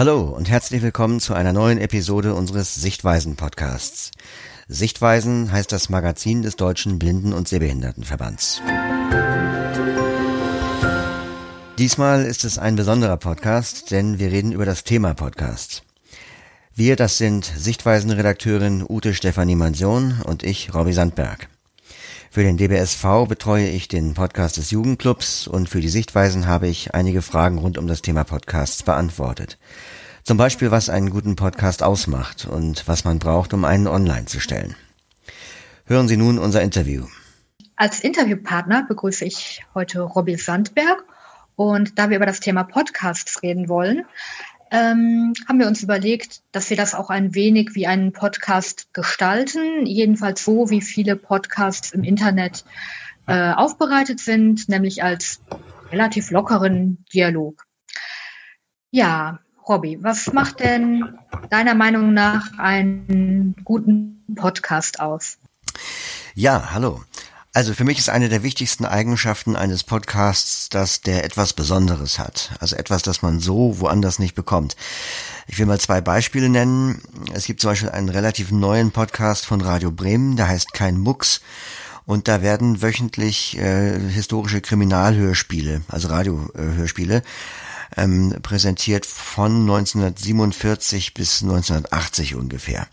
Hallo und herzlich willkommen zu einer neuen Episode unseres Sichtweisen-Podcasts. Sichtweisen heißt das Magazin des Deutschen Blinden- und Sehbehindertenverbands. Diesmal ist es ein besonderer Podcast, denn wir reden über das Thema Podcast. Wir, das sind Sichtweisen-Redakteurin Ute Stefanie Mansion und ich, Robbie Sandberg. Für den DBSV betreue ich den Podcast des Jugendclubs und für die Sichtweisen habe ich einige Fragen rund um das Thema Podcasts beantwortet. Zum Beispiel, was einen guten Podcast ausmacht und was man braucht, um einen online zu stellen. Hören Sie nun unser Interview. Als Interviewpartner begrüße ich heute Robbie Sandberg. Und da wir über das Thema Podcasts reden wollen, ähm, haben wir uns überlegt, dass wir das auch ein wenig wie einen Podcast gestalten, jedenfalls so, wie viele Podcasts im Internet äh, aufbereitet sind, nämlich als relativ lockeren Dialog. Ja, Robby, was macht denn deiner Meinung nach einen guten Podcast aus? Ja, hallo. Also für mich ist eine der wichtigsten Eigenschaften eines Podcasts, dass der etwas Besonderes hat. Also etwas, das man so woanders nicht bekommt. Ich will mal zwei Beispiele nennen. Es gibt zum Beispiel einen relativ neuen Podcast von Radio Bremen, der heißt Kein Mucks. Und da werden wöchentlich äh, historische Kriminalhörspiele, also Radiohörspiele, ähm, präsentiert von 1947 bis 1980 ungefähr.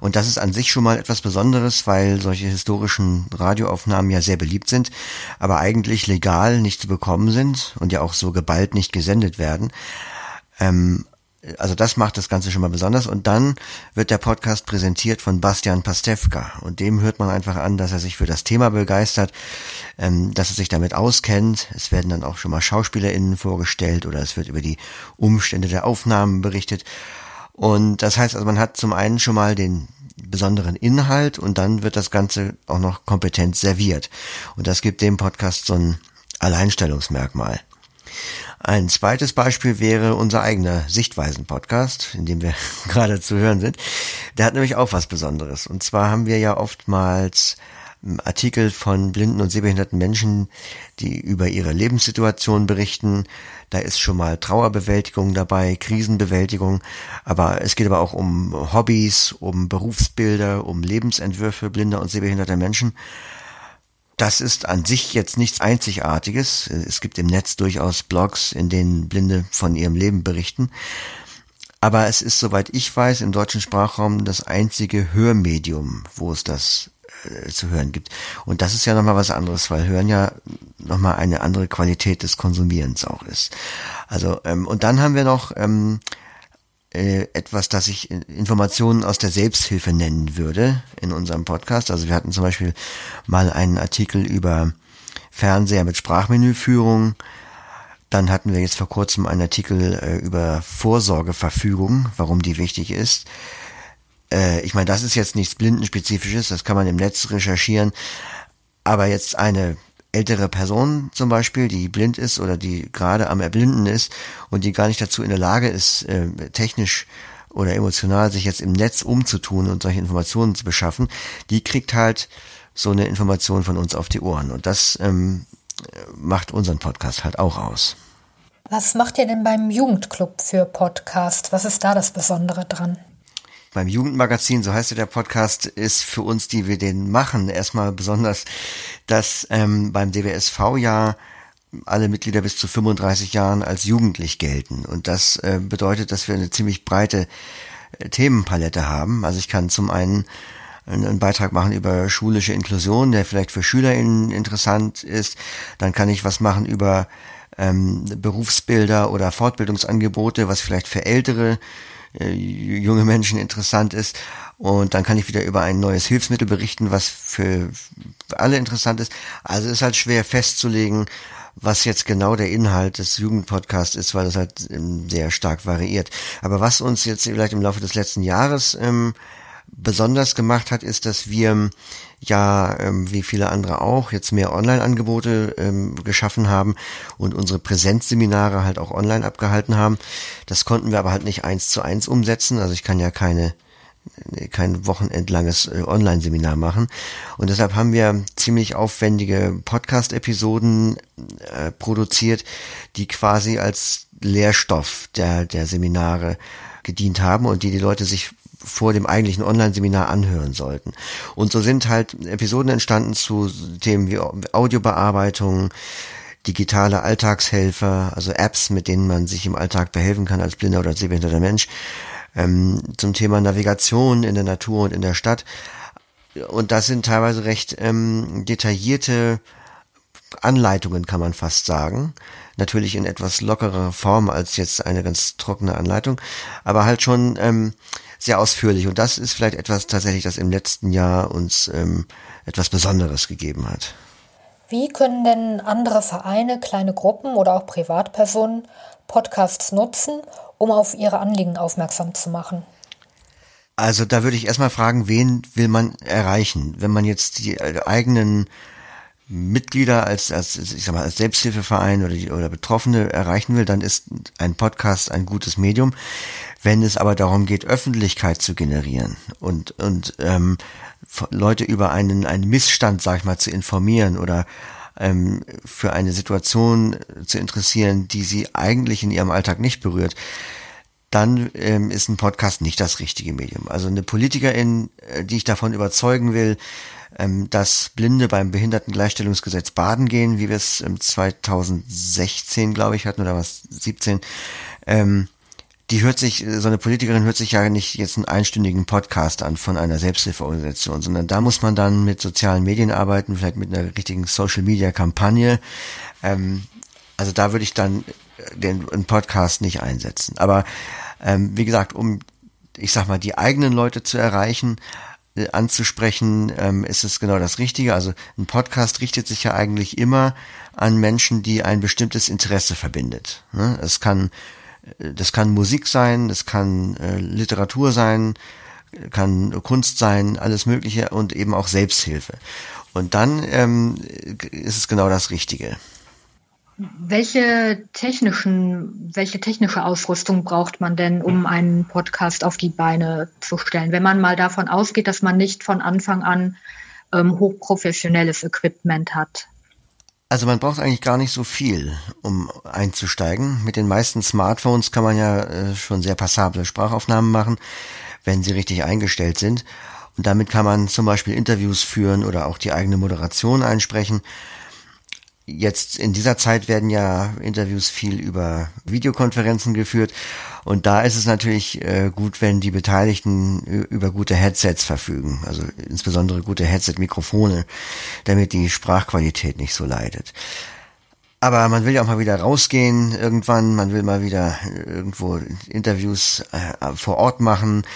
Und das ist an sich schon mal etwas Besonderes, weil solche historischen Radioaufnahmen ja sehr beliebt sind, aber eigentlich legal nicht zu bekommen sind und ja auch so geballt nicht gesendet werden. Ähm, also das macht das Ganze schon mal besonders. Und dann wird der Podcast präsentiert von Bastian Pastewka. Und dem hört man einfach an, dass er sich für das Thema begeistert, ähm, dass er sich damit auskennt. Es werden dann auch schon mal SchauspielerInnen vorgestellt oder es wird über die Umstände der Aufnahmen berichtet. Und das heißt also, man hat zum einen schon mal den besonderen Inhalt und dann wird das Ganze auch noch kompetent serviert. Und das gibt dem Podcast so ein Alleinstellungsmerkmal. Ein zweites Beispiel wäre unser eigener Sichtweisen-Podcast, in dem wir gerade zu hören sind. Der hat nämlich auch was Besonderes. Und zwar haben wir ja oftmals Artikel von blinden und sehbehinderten Menschen, die über ihre Lebenssituation berichten. Da ist schon mal Trauerbewältigung dabei, Krisenbewältigung, aber es geht aber auch um Hobbys, um Berufsbilder, um Lebensentwürfe blinder und sehbehinderter Menschen. Das ist an sich jetzt nichts Einzigartiges. Es gibt im Netz durchaus Blogs, in denen Blinde von ihrem Leben berichten. Aber es ist, soweit ich weiß, im deutschen Sprachraum das einzige Hörmedium, wo es das äh, zu hören gibt. Und das ist ja nochmal was anderes, weil Hören ja nochmal eine andere Qualität des Konsumierens auch ist. Also, ähm, und dann haben wir noch ähm, äh, etwas, das ich Informationen aus der Selbsthilfe nennen würde in unserem Podcast. Also wir hatten zum Beispiel mal einen Artikel über Fernseher mit Sprachmenüführung. Dann hatten wir jetzt vor kurzem einen Artikel äh, über Vorsorgeverfügung, warum die wichtig ist. Äh, ich meine, das ist jetzt nichts Blindenspezifisches, das kann man im Netz recherchieren. Aber jetzt eine ältere Person zum Beispiel, die blind ist oder die gerade am Erblinden ist und die gar nicht dazu in der Lage ist, äh, technisch oder emotional sich jetzt im Netz umzutun und solche Informationen zu beschaffen, die kriegt halt so eine Information von uns auf die Ohren. Und das ähm, macht unseren Podcast halt auch aus. Was macht ihr denn beim Jugendclub für Podcast? Was ist da das Besondere dran? Beim Jugendmagazin, so heißt ja der Podcast, ist für uns, die wir den machen, erstmal besonders, dass ähm, beim DWSV ja alle Mitglieder bis zu 35 Jahren als jugendlich gelten. Und das äh, bedeutet, dass wir eine ziemlich breite äh, Themenpalette haben. Also ich kann zum einen einen Beitrag machen über schulische Inklusion, der vielleicht für SchülerInnen interessant ist. Dann kann ich was machen über ähm, Berufsbilder oder Fortbildungsangebote, was vielleicht für ältere äh, junge Menschen interessant ist. Und dann kann ich wieder über ein neues Hilfsmittel berichten, was für alle interessant ist. Also ist halt schwer festzulegen, was jetzt genau der Inhalt des Jugendpodcasts ist, weil das halt ähm, sehr stark variiert. Aber was uns jetzt vielleicht im Laufe des letzten Jahres ähm, besonders gemacht hat, ist, dass wir ja, ähm, wie viele andere auch, jetzt mehr Online-Angebote ähm, geschaffen haben und unsere Präsenzseminare halt auch online abgehalten haben. Das konnten wir aber halt nicht eins zu eins umsetzen. Also ich kann ja keine kein wochenendlanges äh, Online-Seminar machen. Und deshalb haben wir ziemlich aufwendige Podcast-Episoden äh, produziert, die quasi als Lehrstoff der, der Seminare gedient haben und die die Leute sich vor dem eigentlichen Online-Seminar anhören sollten. Und so sind halt Episoden entstanden zu Themen wie Audiobearbeitung, digitale Alltagshelfer, also Apps, mit denen man sich im Alltag behelfen kann als blinder oder sehbehinderter Mensch, ähm, zum Thema Navigation in der Natur und in der Stadt. Und das sind teilweise recht ähm, detaillierte Anleitungen, kann man fast sagen. Natürlich in etwas lockerer Form als jetzt eine ganz trockene Anleitung, aber halt schon ähm, sehr ausführlich. Und das ist vielleicht etwas tatsächlich, das im letzten Jahr uns ähm, etwas Besonderes gegeben hat. Wie können denn andere Vereine, kleine Gruppen oder auch Privatpersonen Podcasts nutzen, um auf ihre Anliegen aufmerksam zu machen? Also da würde ich erstmal fragen, wen will man erreichen? Wenn man jetzt die äh, eigenen Mitglieder als, als ich sag mal, als Selbsthilfeverein oder, die, oder Betroffene erreichen will, dann ist ein Podcast ein gutes Medium. Wenn es aber darum geht, Öffentlichkeit zu generieren und, und ähm, Leute über einen, einen Missstand, sag ich mal, zu informieren oder ähm, für eine Situation zu interessieren, die sie eigentlich in ihrem Alltag nicht berührt, dann ähm, ist ein Podcast nicht das richtige Medium. Also eine Politikerin, äh, die ich davon überzeugen will, ähm, dass Blinde beim Behindertengleichstellungsgesetz baden gehen, wie wir es 2016, glaube ich, hatten oder was 17, ähm, die hört sich, so eine Politikerin hört sich ja nicht jetzt einen einstündigen Podcast an von einer Selbsthilfeorganisation, sondern da muss man dann mit sozialen Medien arbeiten, vielleicht mit einer richtigen Social Media Kampagne. Ähm, also da würde ich dann den, den Podcast nicht einsetzen. Aber ähm, wie gesagt, um, ich sag mal, die eigenen Leute zu erreichen, äh, anzusprechen, ähm, ist es genau das Richtige. Also ein Podcast richtet sich ja eigentlich immer an Menschen, die ein bestimmtes Interesse verbindet. Ne? Es kann das kann Musik sein, das kann äh, Literatur sein, kann Kunst sein, alles Mögliche und eben auch Selbsthilfe. Und dann ähm, ist es genau das Richtige. Welche technischen, welche technische Ausrüstung braucht man denn, um einen Podcast auf die Beine zu stellen? Wenn man mal davon ausgeht, dass man nicht von Anfang an ähm, hochprofessionelles Equipment hat. Also man braucht eigentlich gar nicht so viel, um einzusteigen. Mit den meisten Smartphones kann man ja äh, schon sehr passable Sprachaufnahmen machen, wenn sie richtig eingestellt sind. Und damit kann man zum Beispiel Interviews führen oder auch die eigene Moderation einsprechen. Jetzt in dieser Zeit werden ja Interviews viel über Videokonferenzen geführt und da ist es natürlich äh, gut, wenn die Beteiligten über gute Headsets verfügen, also insbesondere gute Headset-Mikrofone, damit die Sprachqualität nicht so leidet. Aber man will ja auch mal wieder rausgehen irgendwann, man will mal wieder irgendwo Interviews äh, vor Ort machen,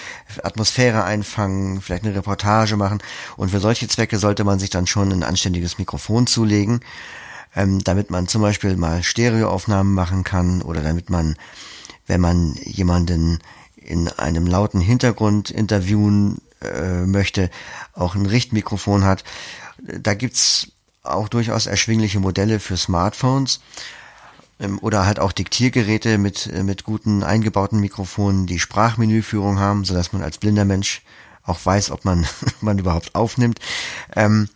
Atmosphäre einfangen, vielleicht eine Reportage machen. Und für solche Zwecke sollte man sich dann schon ein anständiges Mikrofon zulegen, ähm, damit man zum Beispiel mal Stereoaufnahmen machen kann oder damit man wenn man jemanden in einem lauten Hintergrund interviewen äh, möchte, auch ein Richtmikrofon hat. Da gibt's auch durchaus erschwingliche Modelle für Smartphones ähm, oder halt auch Diktiergeräte mit, äh, mit guten eingebauten Mikrofonen, die Sprachmenüführung haben, so dass man als blinder Mensch auch weiß, ob man, man überhaupt aufnimmt. Ähm,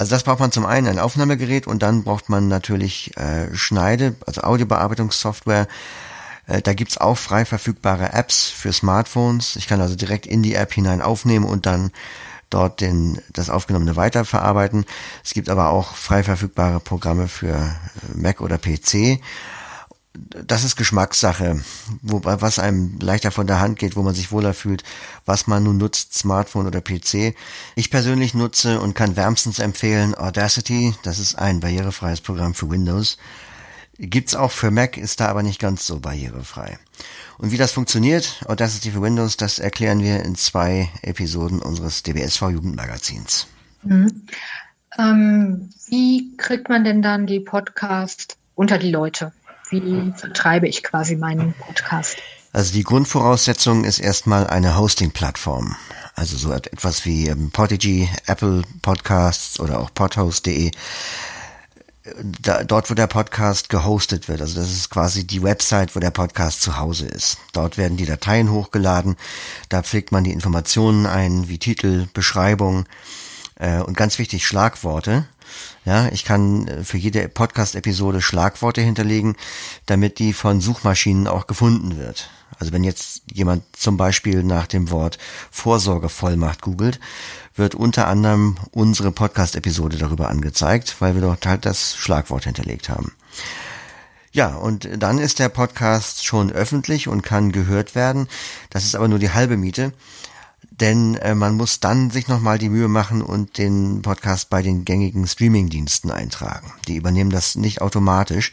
also das braucht man zum einen ein Aufnahmegerät und dann braucht man natürlich äh, Schneide, also Audiobearbeitungssoftware, äh, da gibt's auch frei verfügbare Apps für Smartphones. Ich kann also direkt in die App hinein aufnehmen und dann dort den, das Aufgenommene weiterverarbeiten. Es gibt aber auch frei verfügbare Programme für äh, Mac oder PC. Das ist Geschmackssache, wo, was einem leichter von der Hand geht, wo man sich wohler fühlt, was man nun nutzt, Smartphone oder PC. Ich persönlich nutze und kann wärmstens empfehlen Audacity. Das ist ein barrierefreies Programm für Windows. Gibt's auch für Mac, ist da aber nicht ganz so barrierefrei. Und wie das funktioniert, Audacity für Windows, das erklären wir in zwei Episoden unseres DBSV Jugendmagazins. Mhm. Ähm, wie kriegt man denn dann die Podcast unter die Leute? Wie vertreibe ich quasi meinen Podcast? Also die Grundvoraussetzung ist erstmal eine Hosting-Plattform. Also so etwas wie ähm, Podigy, Apple Podcasts oder auch podhost.de da, dort, wo der Podcast gehostet wird. Also das ist quasi die Website, wo der Podcast zu Hause ist. Dort werden die Dateien hochgeladen. Da pflegt man die Informationen ein, wie Titel, Beschreibung äh, und ganz wichtig Schlagworte. Ja, ich kann äh, für jede Podcast-Episode Schlagworte hinterlegen, damit die von Suchmaschinen auch gefunden wird. Also wenn jetzt jemand zum Beispiel nach dem Wort Vorsorgevollmacht googelt, wird unter anderem unsere Podcast-Episode darüber angezeigt, weil wir dort halt das Schlagwort hinterlegt haben. Ja, und dann ist der Podcast schon öffentlich und kann gehört werden. Das ist aber nur die halbe Miete, denn äh, man muss dann sich nochmal die Mühe machen und den Podcast bei den gängigen Streaming-Diensten eintragen. Die übernehmen das nicht automatisch.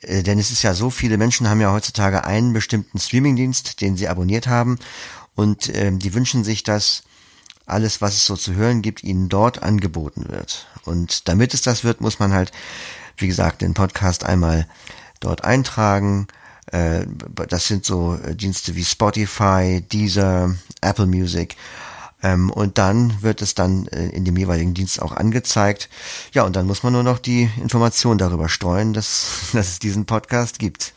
Äh, denn es ist ja so, viele Menschen haben ja heutzutage einen bestimmten Streaming-Dienst, den sie abonniert haben und äh, die wünschen sich, dass alles, was es so zu hören gibt, ihnen dort angeboten wird. Und damit es das wird, muss man halt, wie gesagt, den Podcast einmal dort eintragen. Äh, das sind so äh, Dienste wie Spotify, Deezer, Apple Music. Ähm, und dann wird es dann äh, in dem jeweiligen Dienst auch angezeigt. Ja, und dann muss man nur noch die Information darüber streuen, dass, dass es diesen Podcast gibt.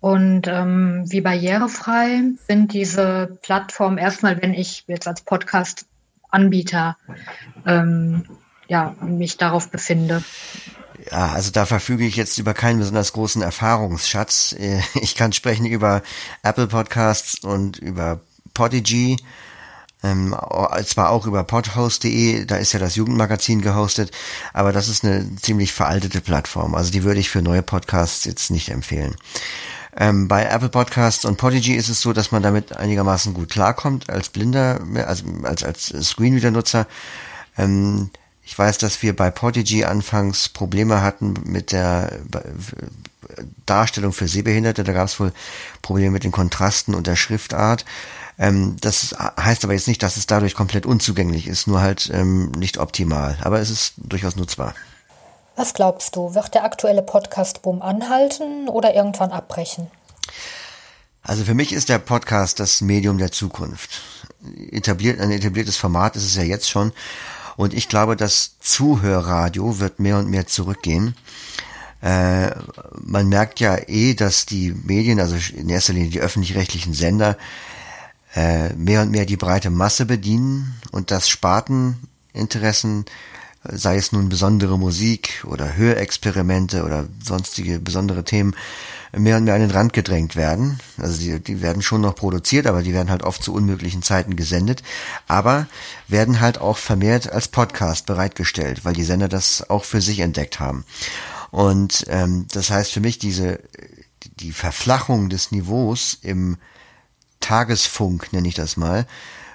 Und ähm, wie barrierefrei sind diese Plattformen erstmal, wenn ich jetzt als Podcast-Anbieter ähm, ja, mich darauf befinde? Ja, also da verfüge ich jetzt über keinen besonders großen Erfahrungsschatz. Äh, ich kann sprechen über Apple Podcasts und über Podigy, ähm, zwar auch über podhost.de, da ist ja das Jugendmagazin gehostet, aber das ist eine ziemlich veraltete Plattform. Also die würde ich für neue Podcasts jetzt nicht empfehlen. Ähm, bei Apple Podcasts und Podigy ist es so, dass man damit einigermaßen gut klarkommt als Blinder, also als, als Screenreader-Nutzer. Ähm, ich weiß, dass wir bei Podigy anfangs Probleme hatten mit der Darstellung für Sehbehinderte. Da gab es wohl Probleme mit den Kontrasten und der Schriftart. Ähm, das heißt aber jetzt nicht, dass es dadurch komplett unzugänglich ist, nur halt ähm, nicht optimal. Aber es ist durchaus nutzbar. Was glaubst du, wird der aktuelle Podcast-Boom anhalten oder irgendwann abbrechen? Also für mich ist der Podcast das Medium der Zukunft. Etabliert, ein etabliertes Format ist es ja jetzt schon. Und ich glaube, das Zuhörradio wird mehr und mehr zurückgehen. Äh, man merkt ja eh, dass die Medien, also in erster Linie die öffentlich-rechtlichen Sender, äh, mehr und mehr die breite Masse bedienen und dass Sparteninteressen sei es nun besondere Musik oder Hörexperimente oder sonstige besondere Themen, mehr und mehr an den Rand gedrängt werden. Also die, die werden schon noch produziert, aber die werden halt oft zu unmöglichen Zeiten gesendet, aber werden halt auch vermehrt als Podcast bereitgestellt, weil die Sender das auch für sich entdeckt haben. Und ähm, das heißt für mich diese die Verflachung des Niveaus im Tagesfunk, nenne ich das mal,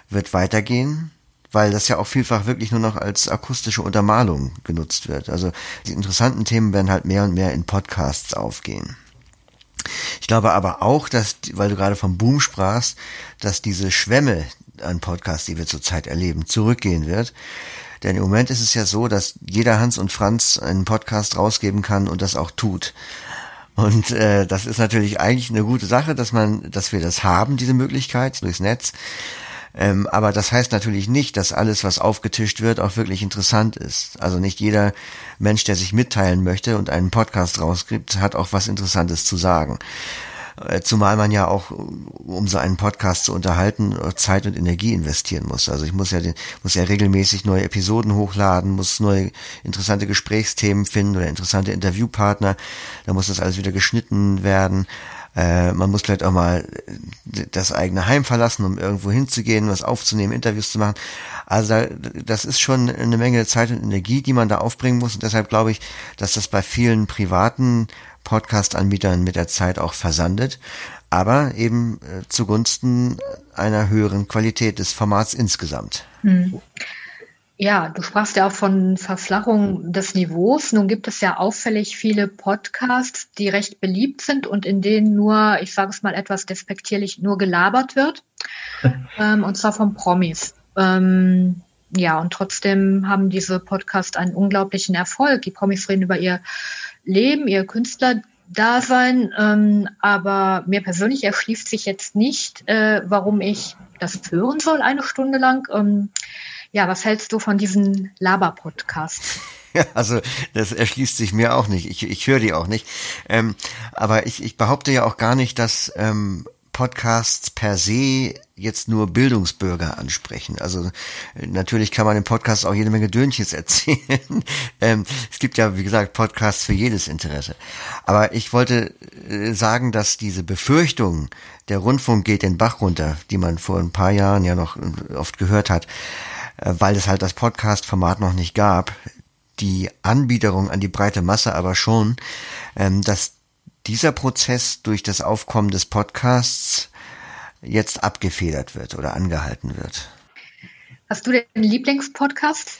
wird weitergehen weil das ja auch vielfach wirklich nur noch als akustische Untermalung genutzt wird. Also die interessanten Themen werden halt mehr und mehr in Podcasts aufgehen. Ich glaube aber auch, dass, weil du gerade vom Boom sprachst, dass diese Schwemme an Podcasts, die wir zurzeit erleben, zurückgehen wird. Denn im Moment ist es ja so, dass jeder Hans und Franz einen Podcast rausgeben kann und das auch tut. Und äh, das ist natürlich eigentlich eine gute Sache, dass man, dass wir das haben, diese Möglichkeit durchs Netz. Ähm, aber das heißt natürlich nicht, dass alles, was aufgetischt wird, auch wirklich interessant ist. Also nicht jeder Mensch, der sich mitteilen möchte und einen Podcast rausgibt, hat auch was Interessantes zu sagen. Äh, zumal man ja auch, um so einen Podcast zu unterhalten, Zeit und Energie investieren muss. Also ich muss ja, den, muss ja regelmäßig neue Episoden hochladen, muss neue interessante Gesprächsthemen finden oder interessante Interviewpartner. Da muss das alles wieder geschnitten werden. Äh, man muss vielleicht auch mal das eigene Heim verlassen, um irgendwo hinzugehen, was aufzunehmen, Interviews zu machen. Also das ist schon eine Menge Zeit und Energie, die man da aufbringen muss. Und deshalb glaube ich, dass das bei vielen privaten Podcast-Anbietern mit der Zeit auch versandet, aber eben äh, zugunsten einer höheren Qualität des Formats insgesamt. Hm. Ja, du sprachst ja auch von Verflachung des Niveaus. Nun gibt es ja auffällig viele Podcasts, die recht beliebt sind und in denen nur, ich sage es mal etwas despektierlich, nur gelabert wird. ähm, und zwar von Promis. Ähm, ja, und trotzdem haben diese Podcasts einen unglaublichen Erfolg. Die Promis reden über ihr Leben, ihr Künstlerdasein. Ähm, aber mir persönlich erschließt sich jetzt nicht, äh, warum ich das hören soll eine Stunde lang. Ähm, ja, was hältst du von diesen Laber-Podcasts? Ja, also das erschließt sich mir auch nicht. Ich, ich höre die auch nicht. Ähm, aber ich, ich behaupte ja auch gar nicht, dass ähm, Podcasts per se jetzt nur Bildungsbürger ansprechen. Also natürlich kann man im Podcast auch jede Menge Dönchens erzählen. ähm, es gibt ja, wie gesagt, Podcasts für jedes Interesse. Aber ich wollte äh, sagen, dass diese Befürchtung, der Rundfunk geht den Bach runter, die man vor ein paar Jahren ja noch äh, oft gehört hat, weil es halt das Podcast-Format noch nicht gab, die Anbiederung an die breite Masse aber schon, ähm, dass dieser Prozess durch das Aufkommen des Podcasts jetzt abgefedert wird oder angehalten wird. Hast du den Lieblingspodcast?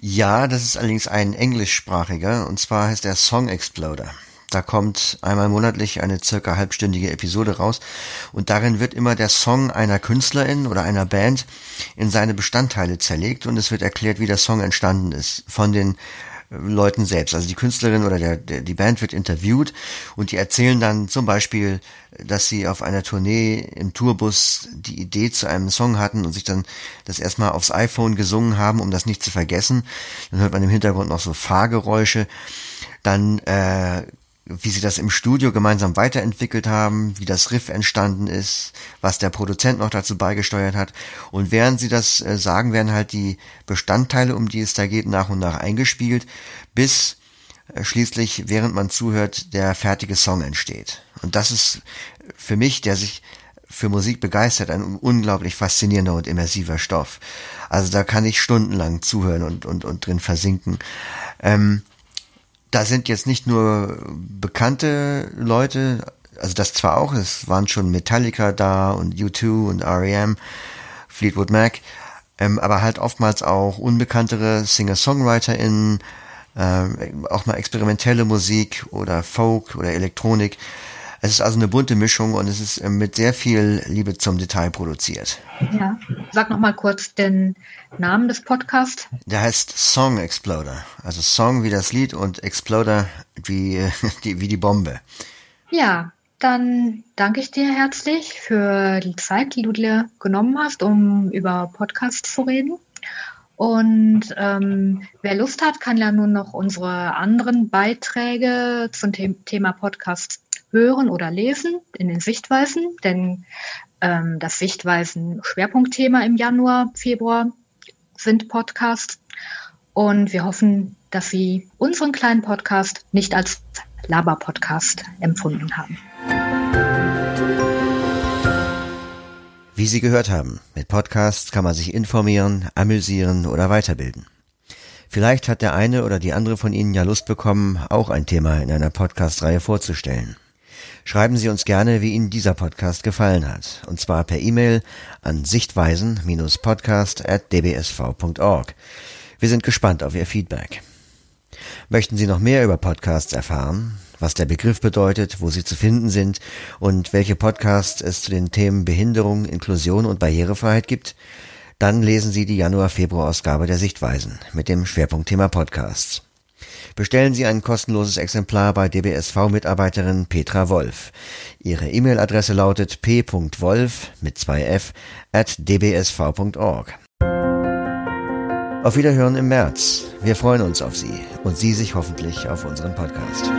Ja, das ist allerdings ein englischsprachiger und zwar heißt er Song Exploder. Da kommt einmal monatlich eine circa halbstündige Episode raus und darin wird immer der Song einer Künstlerin oder einer Band in seine Bestandteile zerlegt und es wird erklärt, wie der Song entstanden ist von den äh, Leuten selbst. Also die Künstlerin oder der, der, die Band wird interviewt und die erzählen dann zum Beispiel, dass sie auf einer Tournee im Tourbus die Idee zu einem Song hatten und sich dann das erstmal aufs iPhone gesungen haben, um das nicht zu vergessen. Dann hört man im Hintergrund noch so Fahrgeräusche. Dann äh, wie sie das im Studio gemeinsam weiterentwickelt haben, wie das Riff entstanden ist, was der Produzent noch dazu beigesteuert hat. Und während sie das äh, sagen, werden halt die Bestandteile, um die es da geht, nach und nach eingespielt, bis äh, schließlich, während man zuhört, der fertige Song entsteht. Und das ist für mich, der sich für Musik begeistert, ein unglaublich faszinierender und immersiver Stoff. Also da kann ich stundenlang zuhören und, und, und drin versinken. Ähm, da sind jetzt nicht nur bekannte Leute, also das zwar auch, es waren schon Metallica da und U2 und REM, Fleetwood Mac, ähm, aber halt oftmals auch unbekanntere Singer-SongwriterInnen, ähm, auch mal experimentelle Musik oder Folk oder Elektronik. Es ist also eine bunte Mischung und es ist äh, mit sehr viel Liebe zum Detail produziert. Ja, sag noch mal kurz den Namen des Podcasts. Der heißt Song Exploder. Also Song wie das Lied und Exploder wie die, wie die Bombe. Ja, dann danke ich dir herzlich für die Zeit, die du dir genommen hast, um über Podcasts zu reden. Und ähm, wer Lust hat, kann ja nun noch unsere anderen Beiträge zum Thema Podcasts hören oder lesen in den Sichtweisen, denn ähm, das Sichtweisen-Schwerpunktthema im Januar, Februar sind Podcasts. Und wir hoffen, dass Sie unseren kleinen Podcast nicht als Laber-Podcast empfunden haben. Wie Sie gehört haben, mit Podcasts kann man sich informieren, amüsieren oder weiterbilden. Vielleicht hat der eine oder die andere von Ihnen ja Lust bekommen, auch ein Thema in einer Podcast-Reihe vorzustellen. Schreiben Sie uns gerne, wie Ihnen dieser Podcast gefallen hat. Und zwar per E-Mail an sichtweisen-podcast.dbsv.org. Wir sind gespannt auf Ihr Feedback. Möchten Sie noch mehr über Podcasts erfahren? Was der Begriff bedeutet, wo sie zu finden sind und welche Podcasts es zu den Themen Behinderung, Inklusion und Barrierefreiheit gibt? Dann lesen Sie die Januar-Februar-Ausgabe der Sichtweisen mit dem Schwerpunktthema Podcasts. Bestellen Sie ein kostenloses Exemplar bei DBSV-Mitarbeiterin Petra Wolf. Ihre E-Mail-Adresse lautet p.wolf mit zwei f at dbsv.org. Auf Wiederhören im März. Wir freuen uns auf Sie und Sie sich hoffentlich auf unseren Podcast.